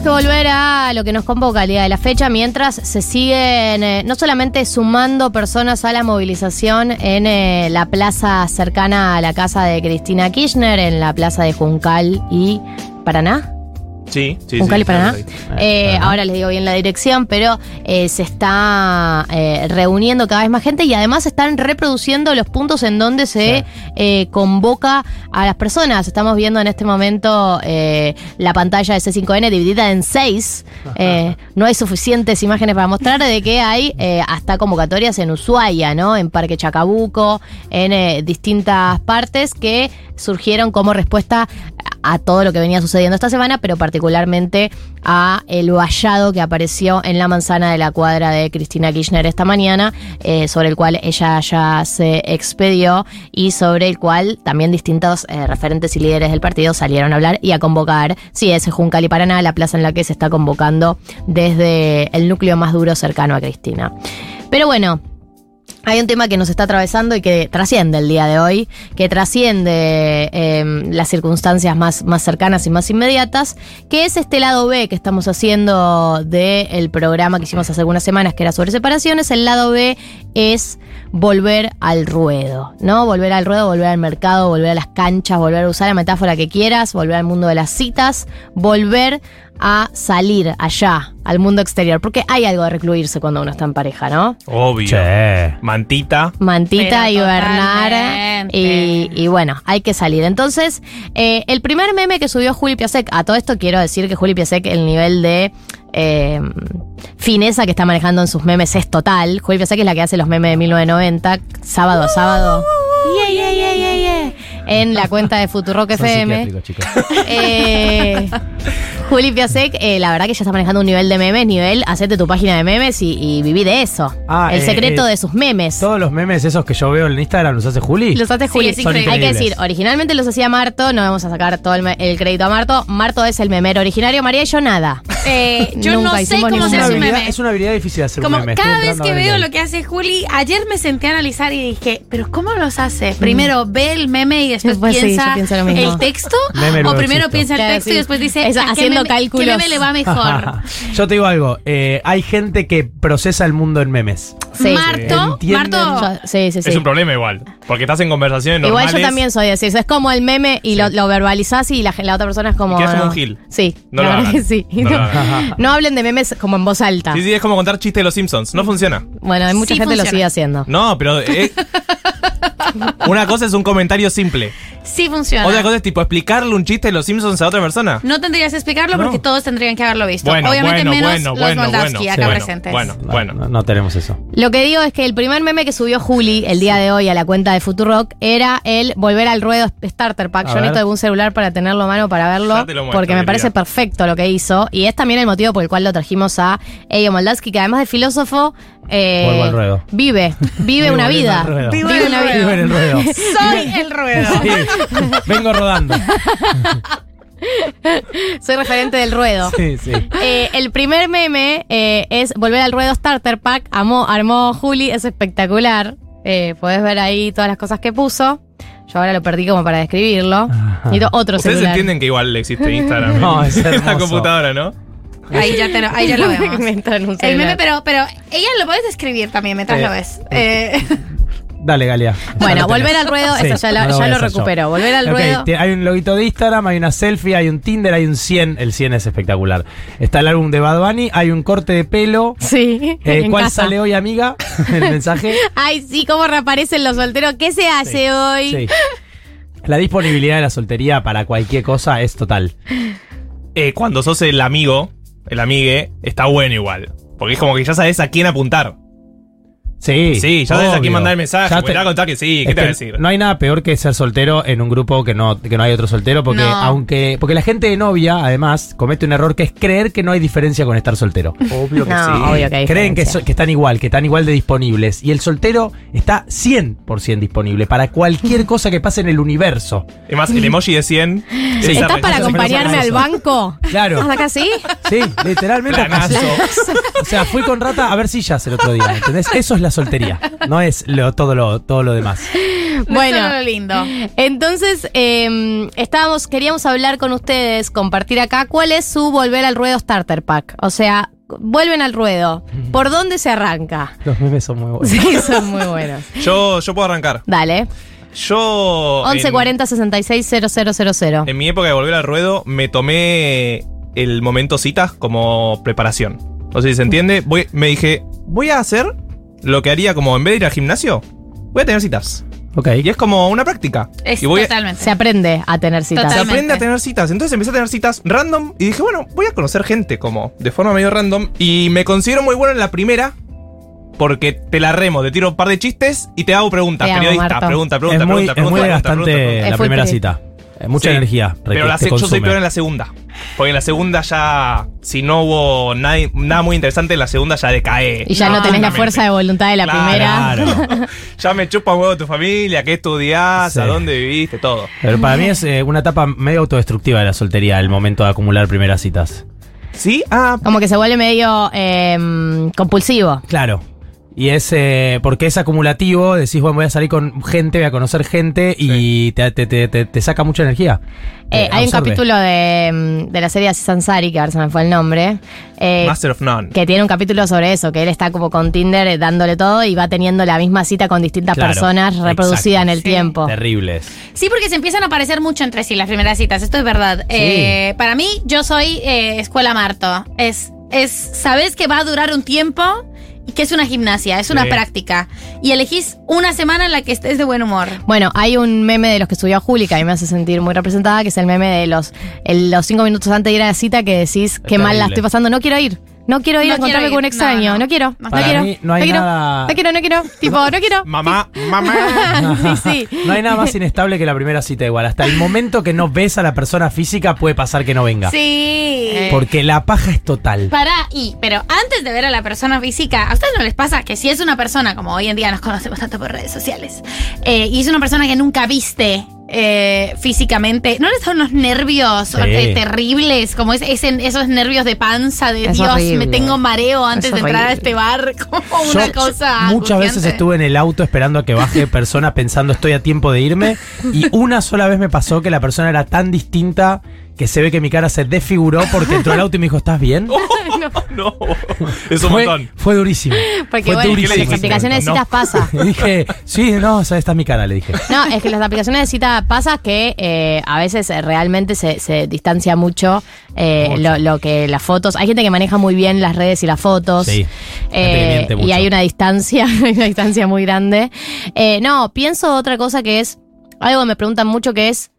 tenemos que volver a lo que nos convoca el día de la fecha, mientras se siguen eh, no solamente sumando personas a la movilización en eh, la plaza cercana a la casa de Cristina Kirchner, en la plaza de Juncal y Paraná. Sí, sí, Paraná. sí. Eh, ahora les digo bien la dirección, pero eh, se está eh, reuniendo cada vez más gente y además están reproduciendo los puntos en donde se eh, convoca a las personas. Estamos viendo en este momento eh, la pantalla de C5N dividida en seis. Eh, no hay suficientes imágenes para mostrar de que hay eh, hasta convocatorias en Ushuaia, ¿no? En Parque Chacabuco, en eh, distintas partes que surgieron como respuesta a todo lo que venía sucediendo esta semana, pero particularmente a el vallado que apareció en la manzana de la cuadra de Cristina Kirchner esta mañana, eh, sobre el cual ella ya se expedió y sobre el cual también distintos eh, referentes y líderes del partido salieron a hablar y a convocar, sí, es Juncal y Paraná, la plaza en la que se está convocando desde el núcleo más duro cercano a Cristina. Pero bueno, hay un tema que nos está atravesando y que trasciende el día de hoy, que trasciende eh, las circunstancias más, más cercanas y más inmediatas, que es este lado B que estamos haciendo del programa que hicimos hace algunas semanas, que era sobre separaciones. El lado B es volver al ruedo, ¿no? Volver al ruedo, volver al mercado, volver a las canchas, volver a usar la metáfora que quieras, volver al mundo de las citas, volver a salir allá, al mundo exterior, porque hay algo de recluirse cuando uno está en pareja, ¿no? Obvio. Che. Mantita. Mantita Pero y Bernard. totalmente. Y, y bueno, hay que salir. Entonces, eh, el primer meme que subió Juli Piasek, a todo esto quiero decir que Juli Piasek, el nivel de eh, fineza que está manejando en sus memes es total. Juli Piasek es la que hace los memes de 1990, sábado a sábado. Yeah, yeah, yeah, yeah, yeah. En la cuenta de Futurock FM. Eh, Juli Piasek, eh, la verdad que ya está manejando un nivel de memes, nivel hacete tu página de memes y, y viví de eso. Ah, el eh, secreto eh, de sus memes. Todos los memes esos que yo veo en Instagram los hace Juli. Los hace Sí, Juli. increíble. Hay que decir, originalmente los hacía Marto, no vamos a sacar todo el, el crédito a Marto. Marto es el memero originario, María y yo nada. Eh, yo Nunca no sé cómo se es, hace una un meme. es una habilidad difícil hacer Como un meme. cada vez que veo lo que hace Juli, ayer me senté a analizar y dije, pero ¿cómo los hace? Primero ve el meme y después Después sí, piensa yo pienso lo mismo. el texto. Meme o primero existo. piensa el Claro, texto sí. y después dice Eso, ¿a qué haciendo meme- cálculos. ¿Qué meme le va mejor? Yo te digo algo, eh, hay gente que procesa el mundo en memes. Sí. Marto, Entienden. Marto, Yo- sí, sí, sí. Es un problema igual. Porque estás en conversaciones Igual normales. yo también soy así. Es como el meme y lo, lo verbalizás y la, la otra persona es como. Como no. un gil. Sí, No la lo verdad hagan. que sí. No lo hagan. No hablen de memes como en voz alta. Sí, sí, es como contar chistes de los Simpsons. No funciona. Bueno, hay mucha Sí gente lo funciona. sigue haciendo. No, pero. eh, una cosa es un comentario simple. sí funciona. Otra cosa es tipo explicarle un chiste de los Simpsons a otra persona. No tendrías que explicarlo No. porque todos tendrían que haberlo visto. Bueno, Obviamente bueno, menos bueno, los bueno, Moldavsky bueno. acá Bueno, presentes. Bueno, No, bueno. No, no tenemos eso. Lo que digo es que el primer meme que subió Juli el día de hoy a la cuenta de Futurock era el volver al ruedo Starter Pack. A Yo ver. necesito algún celular para tenerlo a mano para verlo. Ya te lo muestro, porque me parece perfecto lo que hizo. Y es también el motivo por el cual lo trajimos a Eyo Moldavsky, que además de filósofo, eh, Vuelvo al ruedo. vive, vive una vida. Vive en una el vida. Vivo en el ruedo. Soy el ruedo. Sí. Vengo rodando. Soy referente del ruedo. Sí, sí. Eh, el primer meme eh, es volver al ruedo Starter Pack. Amó, armó Juli, es espectacular. Eh, podés ver ahí todas las cosas que puso. Yo ahora lo perdí como para describirlo. Necesito otro Ustedes celular. entienden que igual existe Instagram No, en es la computadora, ¿no? Ahí ya, te lo, ahí ya lo vemos. Un El meme, pero, pero ella lo puedes escribir también mientras Eh, lo ves. Eh, Dale, Galia. Bueno, volver al ruedo, Sí, eso ya lo, no ya lo yo. recupero. Volver al Ok, ruedo. te- hay un loguito de Instagram, hay una selfie, hay un Tinder, hay un 100. El 100 es espectacular. Está el álbum de Bad Bunny, hay un corte de pelo. Sí. Eh, en ¿Cuál casa. sale hoy, amiga? El mensaje. Ay, sí, cómo reaparecen los solteros. ¿Qué se hace Sí, hoy? Sí. La disponibilidad de la soltería para cualquier cosa es total. Eh, cuando sos el amigo, el amigue, está bueno igual. Porque es como que ya sabes a quién apuntar. Sí. Sí, ya sabes a quién mandar el mensaje. Ya te- a contar que sí, ¿qué te va a decir? No hay nada peor que ser soltero en un grupo que no, que no hay otro soltero, porque No. aunque. Porque la gente de novia, además, comete un error que es creer que no hay diferencia con estar soltero. Obvio que No, sí. obvio que hay Creen que, diferencia. so- que están igual, que están igual de disponibles. Y el soltero está 100% disponible para cualquier cosa que pase en el universo. Es más, el emoji de 100. Sí. ¿Estás para acompañarme al banco? Claro. ¿Hasta acá sí? Sí, literalmente. Planazo. O sea, fui con rata a ver sillas el otro día. ¿Entendés? Eso es la soltería. No es lo- todo, lo, todo lo demás. Bueno. Lo lindo. Entonces, eh, estábamos, queríamos hablar con ustedes, compartir acá cuál es su volver al ruedo starter pack. O sea, vuelven al ruedo. ¿Por dónde se arranca? Los memes son muy buenos. Sí, son muy buenos. Yo, yo puedo arrancar. Dale. Yo. en- 1140 66 000. En mi época de volver al ruedo, me tomé el momento citas como preparación. No sé si se entiende. Voy- me dije, voy a hacer lo que haría como en vez de ir al gimnasio, voy a tener citas. Ok. Y es como una práctica. Es y voy a- totalmente. Se aprende a tener citas. se Totalmente. aprende a tener citas. Entonces empecé a tener citas random y dije, bueno, voy a conocer gente como de forma medio random. Y me considero muy bueno en la primera. Porque te la remo, te tiro un par de chistes y te hago preguntas. Te amo, periodista, Marto. pregunta, pregunta, es muy, pregunta, es muy pregunta, pregunta, desgastante pregunta, pregunta. Es la full primera cita. Eh, Mucha Sí, energía. Pero la te se- yo soy peor en la segunda. Porque en la segunda ya, si no hubo nada, nada muy interesante, en la segunda ya decae. Y ya no, tenés la fuerza de voluntad de la Claro. primera. Claro. ya me chupa un huevo tu familia, qué estudiás, Sí. a dónde viviste, todo. Pero para mí es eh, una etapa medio autodestructiva de la soltería, el momento de acumular primeras citas. ¿Sí? Ah, Como que se vuelve medio eh, compulsivo. Claro. Y es eh, porque es acumulativo, decís, bueno, voy a salir con gente, voy a conocer gente y te, te- te- te- te saca mucha energía. Eh, Eh, hay un capítulo de, mm, de la serie Aziz Ansari, que ahora se me fue el nombre, eh, Master of None. que tiene un capítulo sobre eso, que él está como con Tinder dándole todo y va teniendo la misma cita con distintas Claro, personas reproducida exacto. en el Sí. tiempo. Terribles. Sí, porque se empiezan a parecer mucho entre sí las primeras citas. Esto es verdad. Eh, para mí, yo soy eh, escuela Marto. Es, es, sabes que va a durar un tiempo que es una gimnasia, es una Sí. práctica. Y elegís una semana en la que estés de buen humor. Bueno, hay un meme de los que subió Juli que a mí me hace sentir muy representada, que es el meme de los, el- los cinco minutos antes de ir a la cita que decís qué mal la estoy pasando, no quiero ir. No quiero ir No a encontrarme con un extraño, No, no, no. quiero, No, no, para quiero, mí no hay quiero, nada- no quiero, no quiero, tipo, no quiero. Mamá, mamá. sí, sí. No hay nada más inestable que la primera cita igual. Hasta el momento que no ves a la persona física puede pasar que no venga. Sí. Porque la paja es total. Para y, pero antes de ver a la persona física, ¿a ustedes no les pasa que si es una persona, como hoy en día nos conocemos tanto por redes sociales, eh, y es una persona que nunca viste eh, físicamente, ¿no les dan unos nervios Sí. eh, terribles? Como es, ese- esos nervios de panza, de Es Dios, horrible. me tengo mareo antes Es de entrar a este bar, como Yo una cosa. muchas veces estuve en el auto esperando a que baje persona pensando estoy a tiempo de irme y una sola vez me pasó que la persona era tan distinta que se ve que mi cara se desfiguró porque entró al auto y me dijo ¿estás bien? no. Es un fue, montón. fue durísimo. Porque fue bueno, durísimo. en las aplicaciones de No. citas pasa. Y dije, sí, no, o sea, esta es mi cara, le dije. No, es que las aplicaciones de cita pasa que eh, a veces eh, realmente se, se distancia mucho, eh, Mucho. Lo, lo que las fotos. Hay gente que maneja muy bien las redes y las fotos. Sí, Eh, y hay una distancia, hay una distancia muy grande. Eh, no, pienso otra cosa que es algo que me preguntan mucho que es.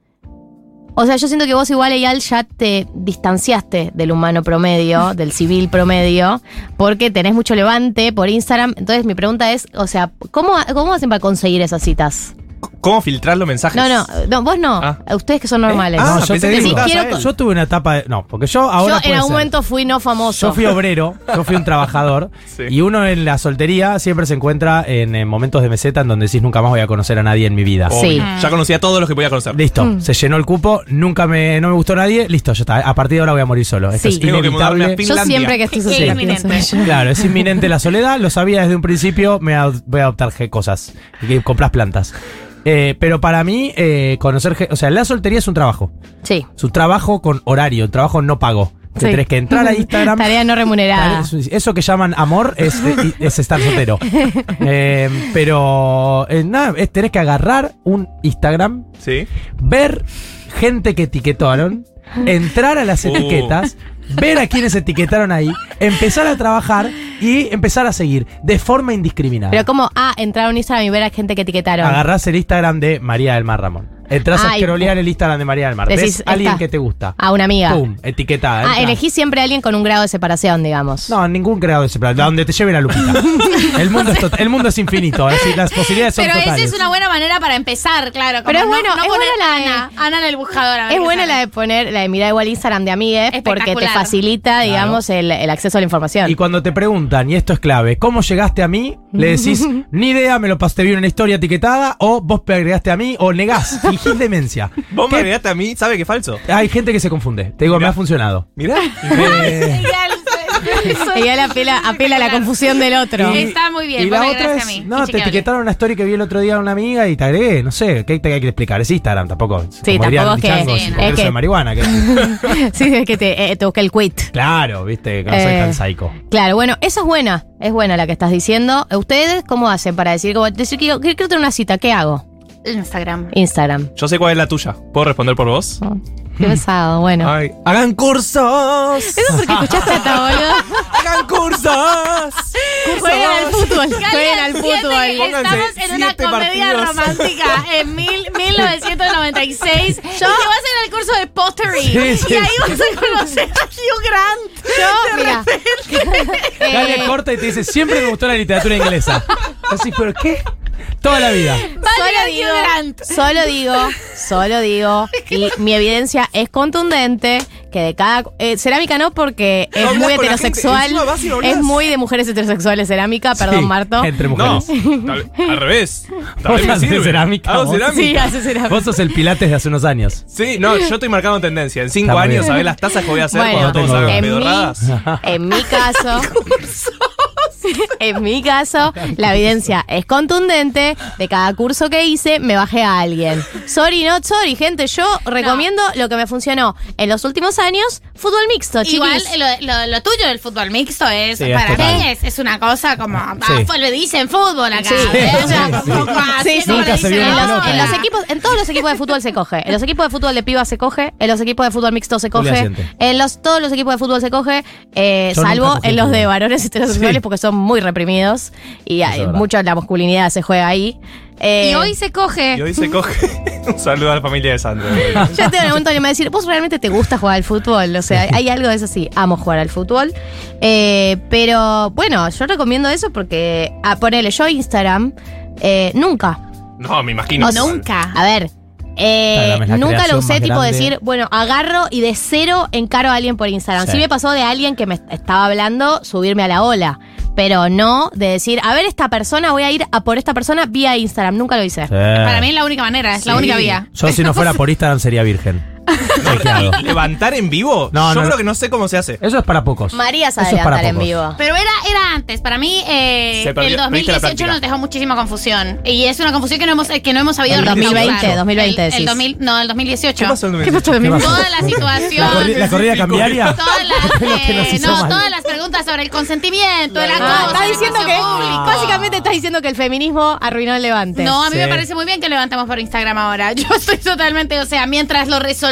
O sea, yo siento que vos igual, Eyal, ya te distanciaste del humano promedio, del civil promedio, porque tenés mucho levante por Instagram. Entonces mi pregunta es, o sea, ¿cómo, cómo hacen para conseguir esas citas? ¿Cómo filtrar los mensajes? No, no, no, vos no. Ah. Ustedes que son normales. Ah, no, yo te digo, quiero yo tuve una etapa de, no, porque yo ahora yo en algún ser. momento fui no famoso. Yo fui obrero, yo fui un trabajador. Sí. Y uno en la soltería siempre se encuentra en, momentos de meseta en donde decís nunca más voy a conocer a nadie en mi vida. Sí. Ya conocía a todos los que podía conocer. Listo, se llenó el cupo, nunca me, no me gustó nadie, listo, ya está. A partir de ahora voy a morir solo. Esto Sí. es Tengo que mudarme a inevitable. Yo siempre que estoy Es soltera eso. Claro, es inminente la soledad, lo sabía desde un principio, me voy a adoptar cosas, y que compras plantas. Eh, pero para mí, eh, conocer, o sea, la soltería es un trabajo. Sí. Es un trabajo con horario, un trabajo no pago. Te Sí. tenés que entrar a Instagram. Tarea no remunerada. Eso- Eso que llaman amor es, eh, es estar soltero. Eh, pero eh, nada, es, tenés que agarrar un Instagram, Sí. ver gente que etiquetaron, entrar a las Uh. etiquetas, ver a quienes etiquetaron ahí, empezar a trabajar y empezar a seguir de forma indiscriminada. Pero como, ah, entrar a un Instagram y ver a gente que etiquetaron. Agarrás el Instagram de María del Mar Ramón. Entras a Ay, scrollear el Instagram de María del Mar. Decís, Ves a alguien esta. que te gusta. A una amiga. Pum, etiquetada. Ah, entra. elegí siempre a alguien con un grado de separación, digamos. No, ningún creador de plan. Donde te lleve la lupita. el, mundo es tot- el mundo es infinito. Es decir, las posibilidades son Pero esa totales. es una buena manera para empezar, claro. como Pero es no- bueno, no es poner buena la de- Ana, Ana en el buscador. a ver Es qué buena sale. la de poner, la de mirar igual Instagram de amigues porque te Espectacular. facilita, digamos, el, el acceso a la información. Y cuando te preguntan, y esto es clave, ¿cómo llegaste a mí? Le decís, ni idea, me lo pasé bien en una historia etiquetada, o vos me agregaste a mí, o negás, fingís demencia. Vos me agregaste a mí, ¿sabe que es falso? Hay gente que se confunde. Te digo, Mirá. me ha funcionado. Mirá. Eh, Ya lo sé. Y él apela, apela a la confusión del otro. Y- Está muy bien, Y la otra gracias es, a mí. no, te Inchequeable. etiquetaron una story que vi el otro día a una amiga y te agregué, no sé, ¿qué te hay que explicar? Es Instagram, tampoco. Sí, como dirían tampoco es que- changos, sí, no. Es que- de marihuana. que- Sí, es que te, eh, te busqué el quit. claro, viste, que no soy Eh, tan psycho. Claro, bueno, esa es buena. Es buena la que estás diciendo. ¿Ustedes cómo hacen para decir, como, decir que quiero, quiero tener una cita? ¿Qué hago? Instagram. Instagram. Yo sé cuál es la tuya. ¿Puedo responder por vos? Oh, qué pesado, bueno. Ay, hagan cursos. Eso porque escuchaste esta boludo. Hagan cursos. Jueguen al fútbol. Jueguen al fútbol. Estamos en una comedia partidos. romántica en mil, 1996. Yo que vas a ir al curso de pottery. Sí, sí. Y ahí vas a conocer a Hugh Grant. Yo, mira. eh, Galia corta y te dice, siempre me gustó la literatura inglesa. Así, ¿pero qué? Toda la vida. Solo digo, solo digo, solo digo, y mi evidencia es contundente que de cada eh, cerámica no porque es hablas muy con la heterosexual, gente, encima vas y no hablas. es muy de mujeres heterosexuales cerámica, perdón Sí, Marto. Entre No, mujeres. tal- al revés. Vos También me haces sirve. cerámica, Hago vos. cerámica. Sí, hace cerámica. Vos sos el Pilates de hace unos años. Sí, no, yo estoy marcando tendencia. En cinco Está muy años, bien. ¿sabés las tazas que voy a hacer Bueno, cuando todos hagan en mi, pedorradas? en mi caso, en mi caso, la evidencia es contundente. De cada curso que hice, me bajé a alguien. Sorry, not sorry, gente. Yo recomiendo lo que me funcionó en los últimos años: fútbol mixto, Igual chiquis. lo, lo- lo tuyo del fútbol mixto es, Sí, para mí es, es una cosa como, ah, Sí. le dicen fútbol acá. Sí, ¿eh? en los, equipos, en todos los equipos de fútbol se coge. En los equipos de fútbol de piba se coge. En los equipos de fútbol mixto se coge. En los, todos los equipos de fútbol se coge. eh, salvo en los de varones heterosexuales Sí. porque son muy reprimidos. Y hay, mucho de la masculinidad se juega ahí. Eh, Y hoy se coge. Y hoy se coge. Un saludo a la familia de Sandro. Yo el momento que me va a decir, ¿vos realmente te gusta jugar al fútbol? O sea, hay algo de eso sí, amo jugar al fútbol. Eh, pero bueno, yo recomiendo eso porque, a ponele, yo Instagram, eh, nunca. No, me imagino. O Nunca. A ver. eh, nunca lo usé tipo grande. decir, bueno, agarro y de cero encaro a alguien por Instagram. Sí. Sí me pasó de alguien que me estaba hablando subirme a la ola, pero no de decir, a ver esta persona, voy a ir a por esta persona vía Instagram. Nunca lo hice. Para mí es la única manera, es la única vía. Yo si no fuera por Instagram sería virgen. ¿Levantar en vivo? No, Yo no, creo que no sé cómo se hace. Eso es para pocos. María sabe Eso es para adelantar en pocos. vivo. Pero era, era antes. Para mí, eh, Se perdió- el perdiste la 2018 práctica. nos dejó muchísima confusión. Y es una confusión que no hemos, eh, que no hemos sabido El recaudar. 2020, 2020 El, el decís. 2000, no, el 2018. ¿Qué pasó en ¿Qué pasó de 2018? mí? Toda la situación. La, corri- la corrida cambiaria. Todas las, Fue lo que nos eh, hizo no, mal. todas las preguntas sobre el consentimiento, el Ah, acoso, estás la diciendo que, educación pública. básicamente estás diciendo que el feminismo arruinó el levante. No, a mí Sí. me parece muy bien que levantemos por Instagram ahora. Yo estoy totalmente, o sea, mientras lo resolvemos,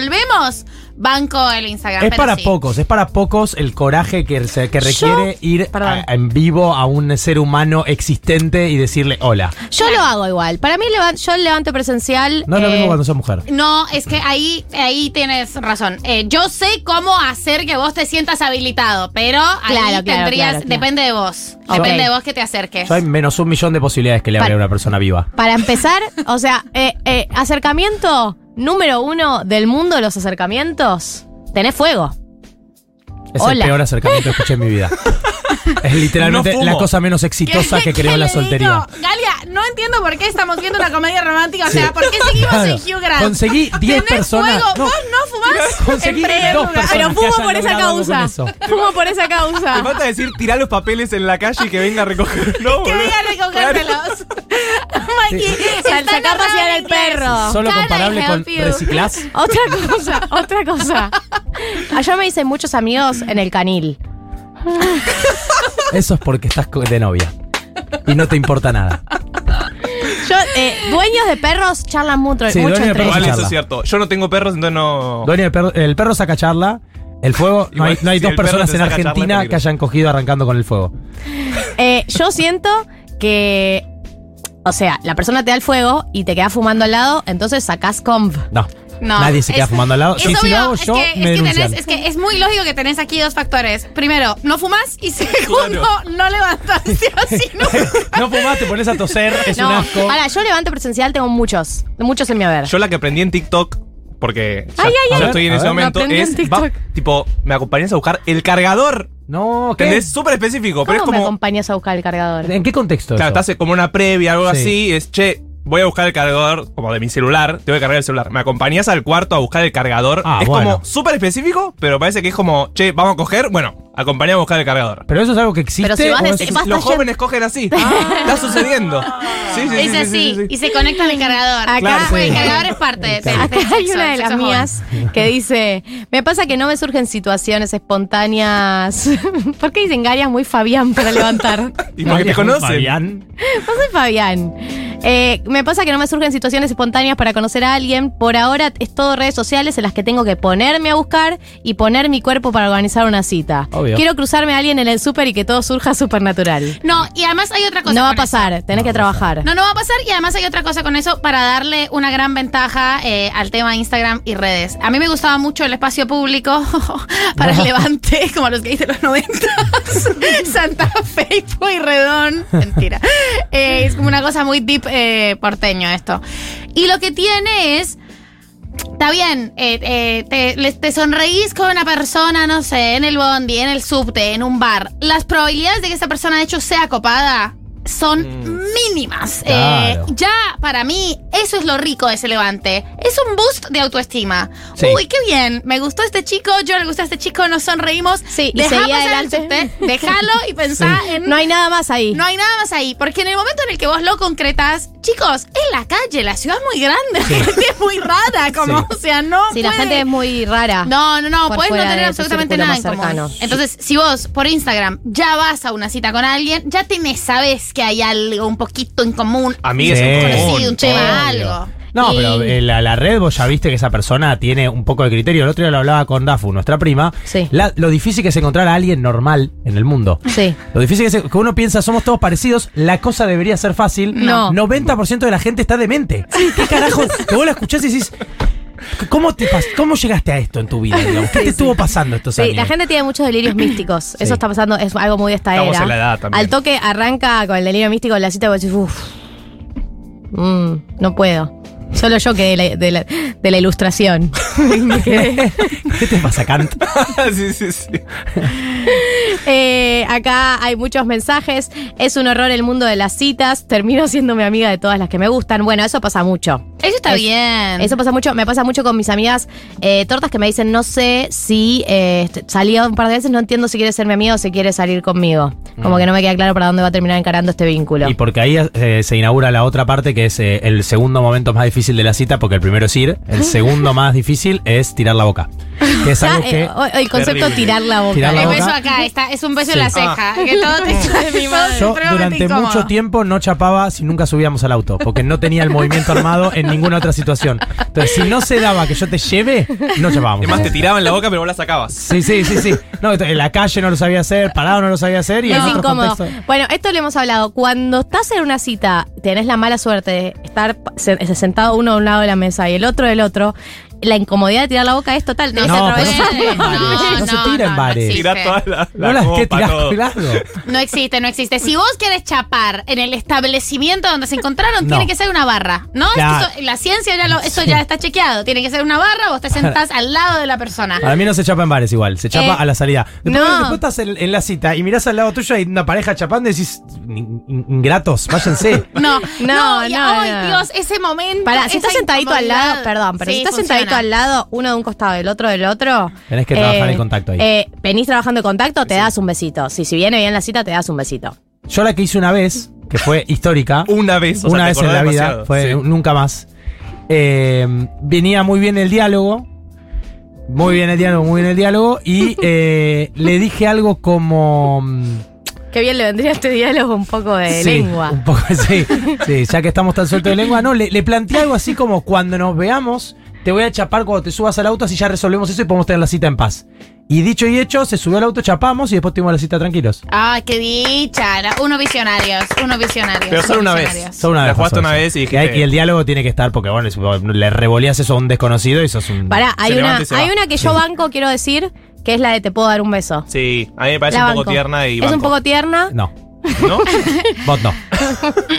banco el Instagram. Es pero para sí. pocos, es para pocos el coraje que, se- que requiere ir a- en vivo a un ser humano existente y decirle hola. Yo lo hago igual. Para mí, yo el levante presencial. No es lo eh, mismo cuando sos mujer. No, es que ahí, ahí tienes razón. Eh, yo sé cómo hacer que vos te sientas habilitado, pero ahí Claro, claro, tendrías, claro, claro. depende de vos. Depende de vos que te acerques. Yo hay menos un millón de posibilidades que le hable a una persona viva. Para empezar, o sea, eh, eh, acercamiento número uno del mundo de los acercamientos. Tenés fuego. Es Hola. el peor acercamiento que escuché en mi vida. Es literalmente No fumo. la cosa menos exitosa que creó ¿Qué la le soltería. digo? Galia, no entiendo por qué estamos viendo una comedia romántica. O sea, Sí. ¿por qué seguimos Claro. en Hugh Grant? Conseguí 10 ¿Tenés personas. fuego? No. ¿Vos no fumás? Conseguí En primer dos lugar. personas. Pero que fumo hayan por esa logrado algo causa. eso. Fumo por esa Te causa. falta decir, tirar los papeles en la calle y que venga a recoger. No, Que boludo. venga a recogértelos. Mikey, Sal- está sacá a pasear al perro. Solo Can comparable con you? reciclás. Otra cosa, otra cosa. Allá me hice muchos amigos en el canil. Eso es porque estás de novia. Y no te importa nada. Yo, eh, dueños de perros charlan mucho, Sí, mucho dueños de perros ellos. eso es cierto. Yo no tengo perros, entonces no. Dueño del perro- el perro saca charla. El fuego, no hay, Igual, no hay si dos personas en charla, Argentina que hayan cogido arrancando con el fuego. Eh, yo siento que. O sea, la persona te da el fuego y te queda fumando al lado, entonces sacás conv. No. No, Nadie se queda es- fumando al lado. Es Sí, si lo hago es yo, que, me es, que tenés- es que es muy lógico que tenés aquí dos factores. Primero, no fumas y segundo, no levantaste así. No. no fumás, te pones a toser, es un No, asco. ahora, yo levante presencial tengo muchos. Muchos en mi haber. Yo la que aprendí en TikTok, porque ya, Ay, ay, ya ay. estoy en ese momento, es. Va- tipo, me acompañas a buscar el cargador. No, ¿qué? ¿Entendés? Súper específico, pero es ¿Cómo me como. acompañas a buscar el cargador? ¿En qué contexto Claro, eso? estás como una previa, algo Sí. así. Es che, voy a buscar el cargador, como de mi celular. Tengo que cargar el celular. ¿Me acompañás al cuarto a buscar el cargador? Ah, es bueno. como súper específico, pero parece que es como, che, vamos a coger. Bueno, acompañame a buscar el cargador. Pero eso es algo que existe. Pero si vas de- Basta Los ya- jóvenes cogen así. Está sucediendo. Sí, sí, sí, Es sí, así, sí, sí, sí. y se conecta al cargador. Acá- Claro, Sí. El cargador es parte de, de- Acá del hay sexo, una de las sexo mías que dice, me pasa que no me surgen situaciones espontáneas. ¿Por qué dicen Garias muy Fabián para levantar? Y porque te conocen. Fabián. No soy Fabián. Eh, me pasa que no me surgen situaciones espontáneas para conocer a alguien. Por ahora es todo redes sociales en las que tengo que ponerme a buscar y poner mi cuerpo para organizar una cita. Obvio. Quiero cruzarme a alguien en el súper y que todo surja supernatural. No, y además hay otra cosa. No va a con eso. pasar, tenés que trabajar. No, no va a pasar y además hay otra cosa con eso para darle una gran ventaja eh, al tema Instagram y redes. A mí me gustaba mucho el espacio público para el levante, como los que hice los 90. Santa Fe y Pueyrredón. Mentira. Eh, es como una cosa muy deep eh, porteño esto. Y lo que tiene es... Está bien, eh, eh, te, te sonreís con una persona, no sé, en el bondi, en el subte, en un bar. Las probabilidades de que esa persona de hecho sea copada son mínimas. Claro. Eh, ya, para mí, eso es lo rico de ese levante. Es un boost de autoestima. Sí. Uy, qué bien. Me gustó este chico, yo le gusté a este chico, nos sonreímos. Sí, y el adelante. subte, Déjalo y pensá en No hay nada más ahí. no hay nada más ahí, porque en el momento en el que vos lo concretas, chicos, es la calle, la ciudad es muy grande, la gente es muy rara, como, Sí. o sea, no. Si la gente es muy rara. No, no, no, puedes no tener absolutamente nada en común. Entonces, si vos por Instagram ya vas a una cita con alguien, ya tenés, sabes que hay algo un poquito en común, Amigas Sí. en común. conocido, un tema, algo. No, Y- pero eh, la, la red, vos ya viste que esa persona tiene un poco de criterio. El otro día lo hablaba con Dafu, nuestra prima. Sí. La- lo difícil que es encontrar a alguien normal en el mundo. Sí. Lo difícil que, es que uno piensa, somos todos parecidos, la cosa debería ser fácil. No. 90% de la gente está demente. ¿Qué carajo? Que vos la escuchás y decís, ¿cómo, te pas- ¿cómo llegaste a esto en tu vida? digamos? ¿Qué te estuvo pasando estos Sí, años? la gente tiene muchos delirios místicos. Eso está pasando, es algo muy de esta Estamos era. en la edad también. Al toque arranca con el delirio místico la cita y vos decís, uff, no puedo. Solo yo quedé de la, de la- de la ilustración. ¿Qué te pasa, Kant? sí, sí, sí. Eh, acá hay muchos mensajes. Es un horror el mundo de las citas. Termino siendo mi amiga de todas las que me gustan. Bueno, eso pasa mucho. Eso está Es- bien. Eso pasa mucho, me pasa mucho con mis amigas eh, tortas que me dicen, no sé si eh, est- salí un par de veces, no entiendo si quiere ser mi amigo o si quiere salir conmigo. Como que no me queda claro para dónde va a terminar encarando este vínculo. Mm. Y porque ahí eh, se inaugura la otra parte que es eh, el segundo momento más difícil de la cita, porque el primero es ir, el segundo más difícil es tirar la boca. Que es Ya, algo que... eh, el concepto Terrible. tirar la boca. Tirar la el boca. beso acá, está, es un beso en Sí. la ceja. Que todo te todo Yo durante incómodo. mucho tiempo no chapaba si nunca subíamos al auto, porque no tenía el movimiento armado en ninguna otra situación. Entonces, si no se daba que yo te lleve, no chapábamos. Además te tiraban la boca, pero vos la sacabas. Sí, sí, sí, sí. No, en la calle no lo sabía hacer, parado no lo sabía hacer y en es otros incómodo. contextos- Bueno, esto lo hemos hablado. Cuando estás en una cita, tenés la mala suerte de estar se- sentado uno de un lado de la mesa y el otro del otro, la incomodidad de tirar la boca es total. No, No, no se tira en bares. No se tira en bares. toda la, No las que tirás. No existe, no existe. Si vos querés chapar en el establecimiento donde se encontraron, No. tiene que ser una barra, ¿no? La ciencia ya lo, eso ya está chequeado. Tiene que ser una barra, vos te sentás al lado de la persona. Para mí no se chapa en bares igual, se chapa Eh, a la salida. Después, no. después estás en, en la cita y mirás al lado tuyo y hay una pareja chapando y decís, "In- in- ingratos, váyanse. No, No, y- no, ay, no. Dios, ese momento. Pará, si estás sentadito al lado, perdón, pero Sí, si estás funciona. Al lado, uno de un costado y el otro del otro. Tenés que trabajar el contacto ahí. eh, venís trabajando en contacto, te das un besito. Si, si viene bien la cita, te das un besito. Yo la que hice una vez, que fue histórica, Una vez, o sea, una vez en la vida, demasiado. fue Sí. nunca más. Eh, venía muy bien el diálogo, muy bien el diálogo, muy bien el diálogo, y eh, le dije algo como... mm, Qué bien le vendría este diálogo un poco de sí, lengua. Un poco, sí, sí, ya que estamos tan sueltos de lengua, no, le, le planteé algo así como cuando nos veamos, te voy a chapar cuando te subas al auto, así ya resolvemos eso y podemos tener la cita en paz. Y dicho y hecho, se subió al auto, chapamos y después tuvimos la cita tranquilos. Ay, qué dicha. Unos visionarios, unos visionarios. Pero solo unos una vez. visionarios. Solo una La vez. jugaste pasó una eso. vez y dijiste- y el diálogo tiene que estar porque, bueno, es- le revoleas eso a un desconocido y sos un. Pará, hay una, levanta y se hay va. una que yo banco, quiero decir, que es la de te puedo dar un beso. Sí, a mí me parece La un poco banco. tierna y Es un banco. poco tierna. No. ¿No? Vos no.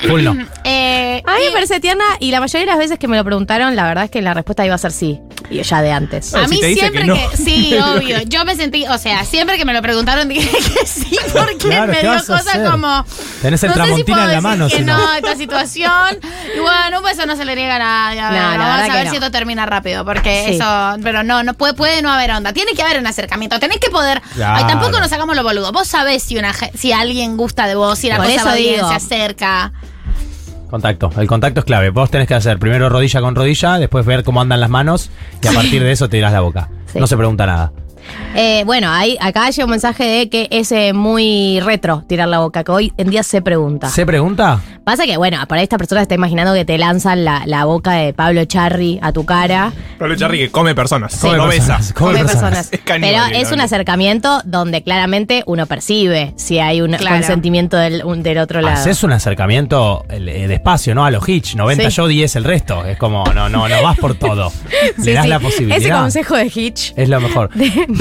Full no. Eh, A mí me parece tierna y la mayoría de las veces que me lo preguntaron, la verdad es que la respuesta iba a ser sí. Y ya de antes. Bueno, a si mí te dice siempre que sí, obvio. Yo me sentí, o sea, siempre que me lo preguntaron dije que sí, porque Claro, me ¿qué dio cosas como. Tenés el no sé si puedo en la decir mano, que no. esta situación. Y bueno, un beso no se le niega a nadie. A ver, No, la vamos a ver no. si esto termina rápido, porque Sí. eso. Pero no, no puede, puede no haber onda. Tiene que haber un acercamiento. Tenés que poder. Claro. Ay, tampoco nos hagamos lo boludo. Vos sabés si una si alguien gusta de vos, si la Por cosa eso va bien, digo. se acerca. Contacto. El contacto es clave. Vos tenés que hacer primero rodilla con rodilla, después ver cómo andan las manos y a partir de eso te dirás la boca. Sí. No se pregunta nada. Eh, bueno, ahí, acá llega un mensaje de que es eh, muy retro tirar la boca, que hoy en día se pregunta. ¿Se pregunta? Pasa que, bueno, por ahí esta persona está imaginando que te lanzan la, la boca de Pablo Charri a tu cara. Pablo Charri que come personas. Come no besa. personas. Come Come personas. personas. Es caníbal, Pero es un acercamiento donde claramente uno percibe si hay un Claro. consentimiento del, un- del otro lado. Haces un acercamiento eh, despacio, ¿no? A los Hitch. 90 Sí. yo, 10 el resto. Es como, no, no, no vas por todo. Sí, Le das sí. la posibilidad. Ese consejo de Hitch. Es lo mejor.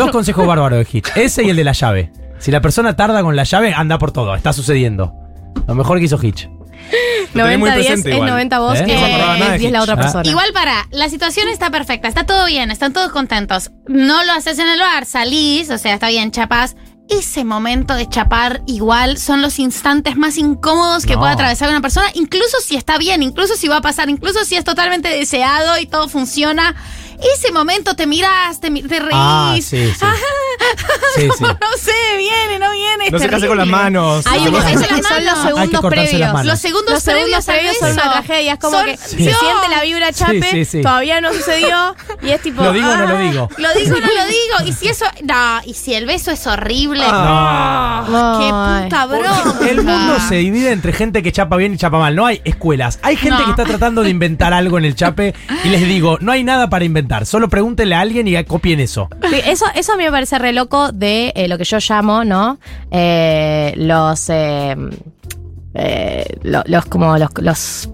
Dos consejos bárbaros de Hitch. Ese y el de la llave. Si la persona tarda con la llave, anda por todo. Está sucediendo. Lo mejor que hizo Hitch. Lo tenés muy 90-10 presente es igual. 90 vos ¿Eh? que No me acordaba nada de es 10 la Hitch. otra Ah. persona. Igual para, la situación está perfecta, está todo bien, están todos contentos. No lo haces en el bar, salís, o sea, está bien, chapas. Ese momento de chapar igual son los instantes más incómodos que No. puede atravesar una persona, incluso si está bien, incluso si va a pasar, incluso si es totalmente deseado y todo funciona. Ese momento te miras, te, te reís. Ah, sí, sí. Sí, sí. no sé, viene, no viene. No se case con las manos. Hay No se unos que son los segundos previos. manos. Los segundos, Los segundos previos son una tragedia. Es como Son- que Sí. se siente la vibra chape, Sí, sí, sí. todavía no sucedió. Y es tipo. ¿Lo digo o no lo ah, digo? Lo digo o no lo digo. Y si eso. No, y si el beso es horrible. Ah. No. ¡Qué puta bronca! El mundo se divide entre gente que chapa bien y chapa mal. No hay escuelas. Hay gente No. que está tratando de inventar algo en el chape y les digo, no hay nada para inventar. Solo pregúntenle a alguien y copien eso. Sí, eso, eso a mí me parece re loco de eh, lo que yo llamo, ¿no? Eh, los. eh, eh, lo- los como los, los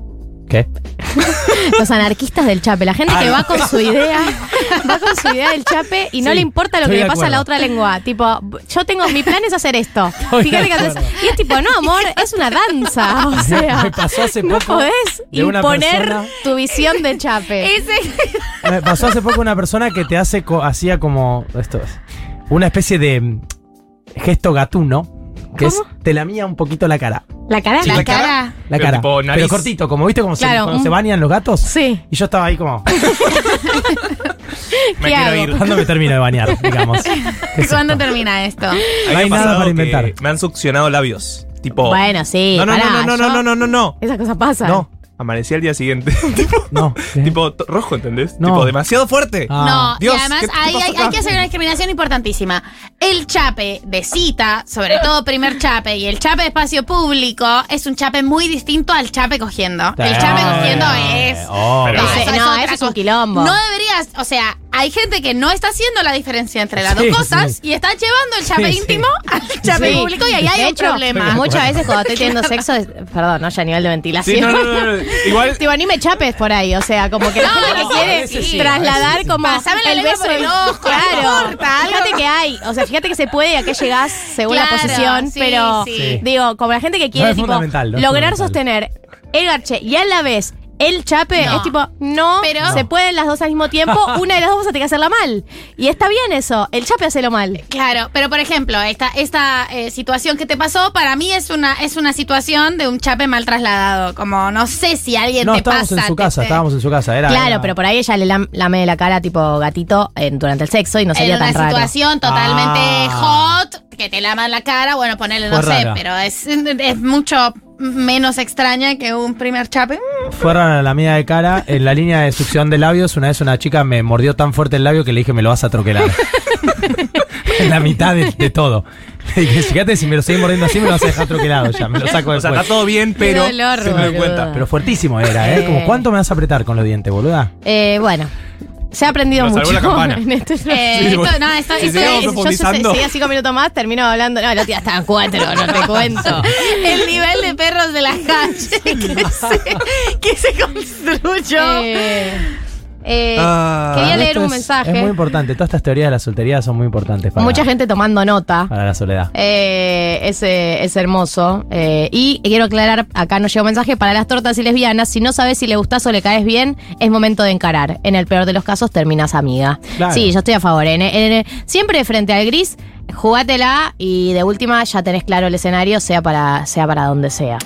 ¿Qué? los anarquistas del chape, la gente que Ah, va con su idea, va con su idea del chape y no Sí, le importa lo que le pasa a la otra lengua. Tipo, yo tengo, mi plan es hacer esto. Fíjate que haces- y es tipo, no, amor, es una danza. O sea, Me pasó hace no podés imponer persona- tu visión de chape. Ese. Me pasó hace poco una persona que te hace, co- hacía como, esto es, una especie de mm, gesto gatuno, que es, te lamía un poquito la cara. La cara, Sí, la la cara. cara. La Pero cara. tipo nariz. Pero cortito, como viste como se, Claro, cuando un- se bañan los gatos. Sí. Y yo estaba ahí como, Me ¿Qué quiero hago? ir. ¿cuándo me termino de bañar? Digamos. ¿Qué es ¿Cuándo esto? termina esto? No me hay ha nada para inventar. Me han succionado labios. Tipo. Bueno, sí. No, no, pará, no, no, no, yo- no, no, no, no. Esas cosas pasan. No. Amanecí al día siguiente. tipo, No. ¿qué? tipo rojo, ¿entendés? No. Tipo, demasiado fuerte. Ah. No, Dios, y además ¿qué- qué hay, hay- hay que hacer una discriminación importantísima. El chape de cita, sobre todo primer chape, y el chape de espacio público es un chape muy distinto al chape cogiendo. El chape cogiendo es. Ese- no, otra eso es un quilombo. No deberías, o sea, hay gente que no está haciendo la diferencia entre las Sí, dos cosas sí. y está llevando el chape Sí, sí. íntimo al chape Sí. público y ahí hay un problema. Muchas veces cuando estoy teniendo sexo, es- perdón, no ya a nivel de ventilación. Sí, no, no, no, no. Igual. Tipo, ni me chapes por ahí, o sea, como que la No, gente no, que quiere trasladar como Pasame la el lengua beso por el ojo, no claro. importa. Fíjate que hay, o sea, fíjate que se puede y a qué llegás según la posición, sí, pero digo, como la gente que quiere tipo lograr sostener el garche y a la vez el chape No. es tipo, no, Pero- se No. pueden las dos al mismo tiempo, una de las dos vas a tener que hacerla mal. Y está bien eso, el chape hace lo mal. Claro, pero por ejemplo, esta, esta eh, situación que te pasó, para mí es una, es una situación de un chape mal trasladado. Como no sé si alguien No, te estábamos pasa. en su casa, te- estábamos en su casa. Era, Claro, era- pero por ahí ella le lam- lame la cara tipo gatito eh, durante el sexo y no sería una tan raro. situación totalmente Ah. hot, que te laman la cara, bueno, ponerle, no Fue sé, rara. pero es, es mucho menos extraña que un primer chape. Fue rara la mía de cara. En la línea de succión de labios, una vez una chica me mordió tan fuerte el labio que le dije, me lo vas a troquelar. en la mitad de, de todo. Le dije, fíjate, si me lo seguís mordiendo así, me lo vas a dejar troquelado ya. Me lo saco O sea, después. está todo bien, pero. dolor, se me doy cuenta. Pero fuertísimo era, ¿eh? Como, Eh. ¿cuánto me vas a apretar con los dientes, boluda? Eh, bueno, se ha aprendido Nos mucho. la campana. en este- Eh, Sí, esto- no, esto, Si esto es- yo profundizando. seguía cinco minutos más, termino hablando. No, el día estaban cuatro, no te cuento. el nivel de perros de la calle que se, que se construyó. Eh, Eh, Ah, quería leer un es- mensaje. Es muy importante. Todas estas teorías de la soltería son muy importantes para, Mucha gente tomando nota. para la soledad. Eh, ese es hermoso. Eh, y quiero aclarar, acá nos llega un mensaje para las tortas y lesbianas. Si no sabes si le gustás o le caes bien, es momento de encarar. En el peor de los casos, terminas amiga. Claro. Sí, yo estoy a favor. En- en- siempre frente al gris, jugátela y de última ya tenés claro el escenario, sea para, sea para donde sea.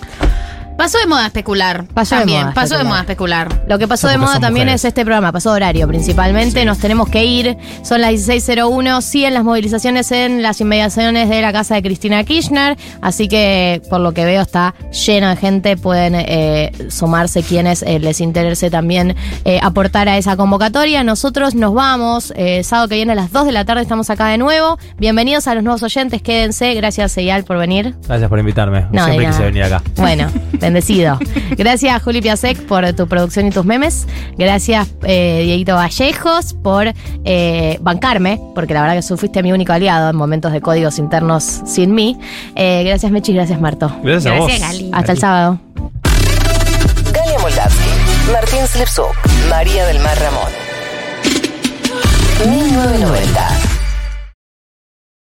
Pasó de moda especular. Pasó de también. moda pasó de moda especular. Lo que pasó de moda también mujeres. es este programa, pasó de horario principalmente, nos tenemos que ir, son las 16.01, siguen las movilizaciones en las inmediaciones de la casa de Cristina Kirchner, así que por lo que veo está lleno de gente, pueden eh, sumarse quienes eh, les interese también eh, aportar a esa convocatoria. Nosotros nos vamos, eh, sábado que viene a las 2 de la tarde estamos acá de nuevo, bienvenidos a los nuevos oyentes, quédense, gracias Eyal por venir. Gracias por invitarme. No, de Siempre quise venir acá. Bueno, bendecido. Gracias, Juli Piasek, por tu producción y tus memes. Gracias, eh, Dieguito Vallejos, por eh, bancarme, porque la verdad que tú fuiste mi único aliado en momentos de códigos internos sin mí. Eh, gracias, Mechi, gracias, Marto. Gracias, a vos. Gracias, Gali. Hasta el sábado. Galia Moldavsky, Martín Slipsuk, María del Mar Ramón. 1990.